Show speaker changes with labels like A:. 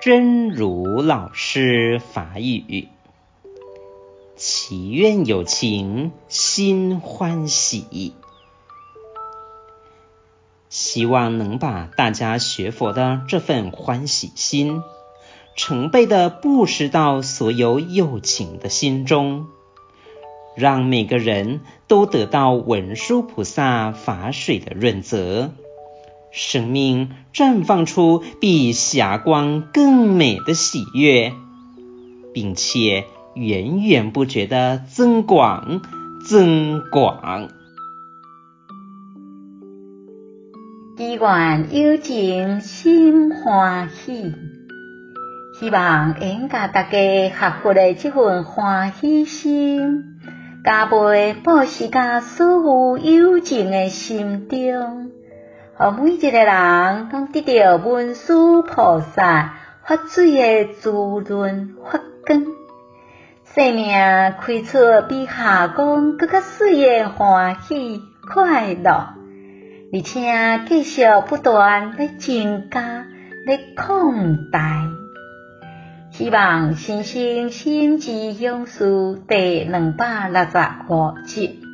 A: 真如老师法语，祈愿有情心欢喜，希望能把大家学佛的这份欢喜心，成倍的布施到所有有情的心中。让每个人都得到文殊菩萨法水的润泽，生命绽放出比霞光更美的喜悦，并且源源不绝的增广增广。
B: 祈愿友情心欢喜，希望应甲大家学佛的这份欢喜心。加倍布施甲所有友情的心中，让每一个人拢得到文殊菩萨发水的滋润发光，生命开出比霞光更加水的欢喜快乐，而且继续不断来增加来扩大。希望新生心之勇士第两百六十五集。